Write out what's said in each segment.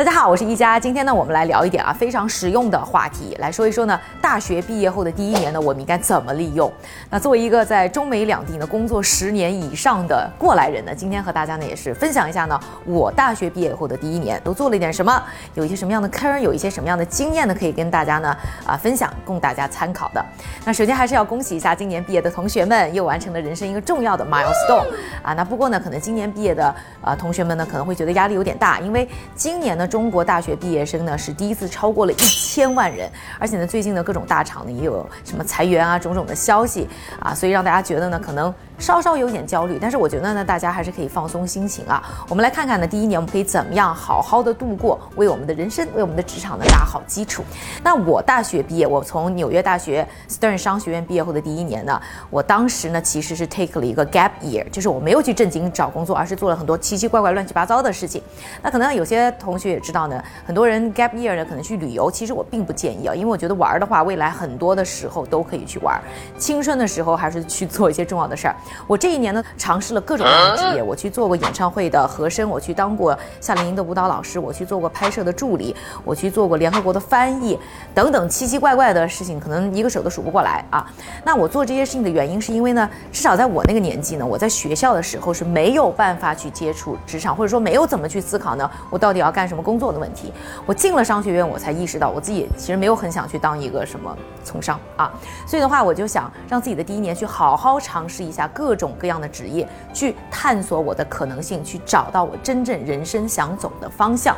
大家好，我是一佳。今天呢，我们来聊一点啊非常实用的话题，来说一说呢，大学毕业后的第一年呢，我们应该怎么利用？那作为一个在中美两地呢工作十年以上的过来人呢，今天和大家呢也是分享一下呢，我大学毕业后的第一年都做了一点什么，有一些什么样的坑，有一些什么样的经验呢，可以跟大家呢啊分享，供大家参考的。那首先还是要恭喜一下今年毕业的同学们，又完成了人生一个重要的 milestone 啊。那不过呢，可能今年毕业的啊同学们呢，可能会觉得压力有点大，因为今年呢。中国大学毕业生呢是第一次超过了一千万人，而且呢，最近呢各种大厂呢也有什么裁员啊种种的消息啊，所以让大家觉得呢可能。稍稍有点焦虑，但是我觉得呢，大家还是可以放松心情啊。我们来看看呢，第一年我们可以怎么样好好的度过，为我们的人生，为我们的职场呢打好基础。那我大学毕业，我从纽约大学 Stern 商学院毕业后的第一年呢，我当时呢其实是 take 了一个 gap year，就是我没有去正经找工作，而是做了很多奇奇怪怪、乱七八糟的事情。那可能有些同学也知道呢，很多人 gap year 呢可能去旅游，其实我并不建议啊，因为我觉得玩的话，未来很多的时候都可以去玩，青春的时候还是去做一些重要的事儿。我这一年呢，尝试了各种各样的职业。我去做过演唱会的和声，我去当过夏令营的舞蹈老师，我去做过拍摄的助理，我去做过联合国的翻译，等等奇奇怪怪的事情，可能一个手都数不过来啊。那我做这些事情的原因，是因为呢，至少在我那个年纪呢，我在学校的时候是没有办法去接触职场，或者说没有怎么去思考呢，我到底要干什么工作的问题。我进了商学院，我才意识到我自己其实没有很想去当一个什么从商啊。所以的话，我就想让自己的第一年去好好尝试一下各种。各样的职业，去探索我的可能性，去找到我真正人生想走的方向。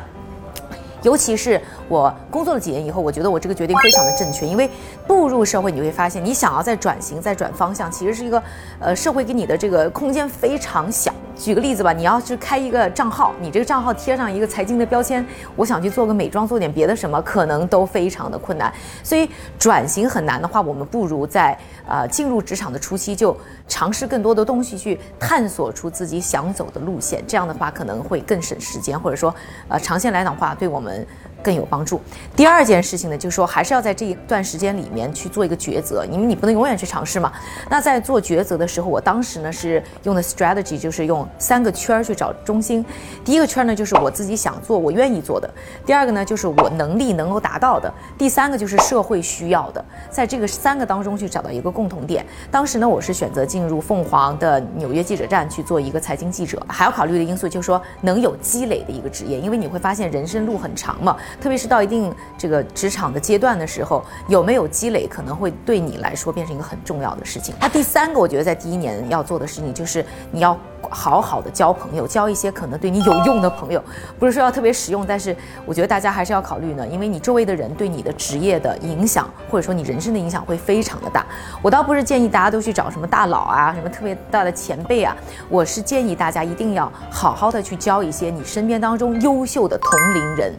尤其是我工作了几年以后，我觉得我这个决定非常的正确。因为步入社会，你会发现，你想要再转型、再转方向，其实是一个，呃，社会给你的这个空间非常小。举个例子吧，你要是开一个账号，你这个账号贴上一个财经的标签，我想去做个美妆，做点别的什么，可能都非常的困难。所以转型很难的话，我们不如在呃进入职场的初期就尝试更多的东西，去探索出自己想走的路线。这样的话可能会更省时间，或者说，呃，长线来讲的话，对我们。更有帮助。第二件事情呢，就是说还是要在这一段时间里面去做一个抉择，因为你不能永远去尝试嘛。那在做抉择的时候，我当时呢是用的 strategy，就是用三个圈儿去找中心。第一个圈呢就是我自己想做、我愿意做的；第二个呢就是我能力能够达到的；第三个就是社会需要的。在这个三个当中去找到一个共同点。当时呢，我是选择进入凤凰的纽约记者站去做一个财经记者。还要考虑的因素就是说能有积累的一个职业，因为你会发现人生路很长嘛。特别是到一定这个职场的阶段的时候，有没有积累，可能会对你来说变成一个很重要的事情。那第三个，我觉得在第一年要做的事情，就是你要。好好的交朋友，交一些可能对你有用的朋友，不是说要特别实用，但是我觉得大家还是要考虑呢，因为你周围的人对你的职业的影响，或者说你人生的影响会非常的大。我倒不是建议大家都去找什么大佬啊，什么特别大的前辈啊，我是建议大家一定要好好的去交一些你身边当中优秀的同龄人。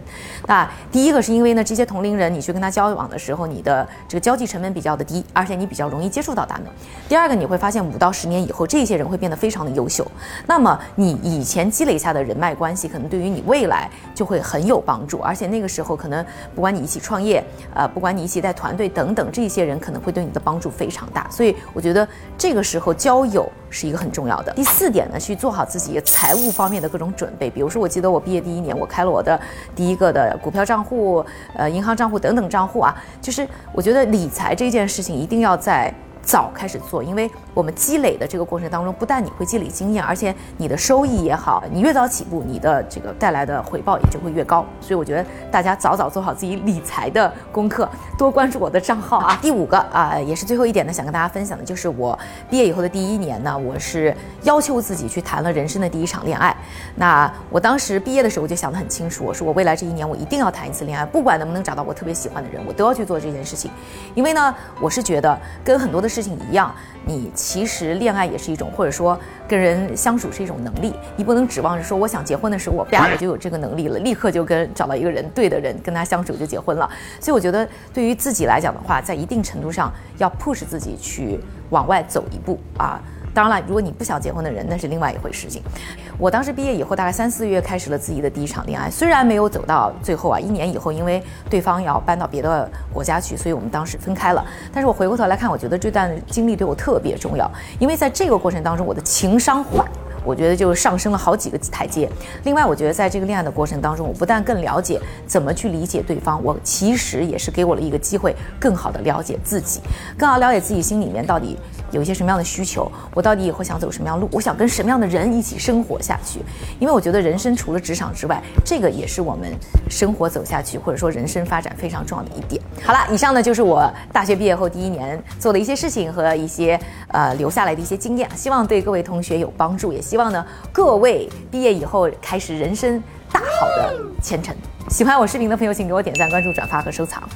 那第一个是因为呢，这些同龄人你去跟他交往的时候，你的这个交际成本比较的低，而且你比较容易接触到他们。第二个你会发现五到十年以后，这些人会变得非常的优秀。那么你以前积累下的人脉关系，可能对于你未来就会很有帮助。而且那个时候，可能不管你一起创业，呃，不管你一起带团队等等，这些人可能会对你的帮助非常大。所以我觉得这个时候交友是一个很重要的。第四点呢，去做好自己财务方面的各种准备。比如说，我记得我毕业第一年，我开了我的第一个的股票账户、呃，银行账户等等账户啊。就是我觉得理财这件事情一定要在。早开始做，因为我们积累的这个过程当中，不但你会积累经验，而且你的收益也好，你越早起步，你的这个带来的回报也就会越高。所以我觉得大家早早做好自己理财的功课，多关注我的账号啊。第五个啊，也是最后一点呢，想跟大家分享的就是我毕业以后的第一年呢，我是要求自己去谈了人生的第一场恋爱。那我当时毕业的时候我就想得很清楚，我说我未来这一年我一定要谈一次恋爱，不管能不能找到我特别喜欢的人，我都要去做这件事情。因为呢，我是觉得跟很多的。事情一样，你其实恋爱也是一种，或者说跟人相处是一种能力。你不能指望着说，我想结婚的时候，我啪我就有这个能力了，立刻就跟找到一个人对的人，跟他相处就结婚了。所以我觉得，对于自己来讲的话，在一定程度上要 push 自己去往外走一步啊。当然了，如果你不想结婚的人，那是另外一回事情。我当时毕业以后，大概三四月开始了自己的第一场恋爱，虽然没有走到最后啊，一年以后，因为对方要搬到别的国家去，所以我们当时分开了。但是我回过头来看，我觉得这段经历对我特别重要，因为在这个过程当中，我的情商坏。我觉得就上升了好几个台阶。另外，我觉得在这个恋爱的过程当中，我不但更了解怎么去理解对方，我其实也是给我了一个机会，更好的了解自己，更好了解自己心里面到底有一些什么样的需求，我到底以后想走什么样路，我想跟什么样的人一起生活下去。因为我觉得人生除了职场之外，这个也是我们生活走下去或者说人生发展非常重要的一点。好了，以上呢就是我大学毕业后第一年做的一些事情和一些呃留下来的一些经验，希望对各位同学有帮助，也希望呢各位毕业以后开始人生大好的前程。喜欢我视频的朋友，请给我点赞、关注、转发和收藏。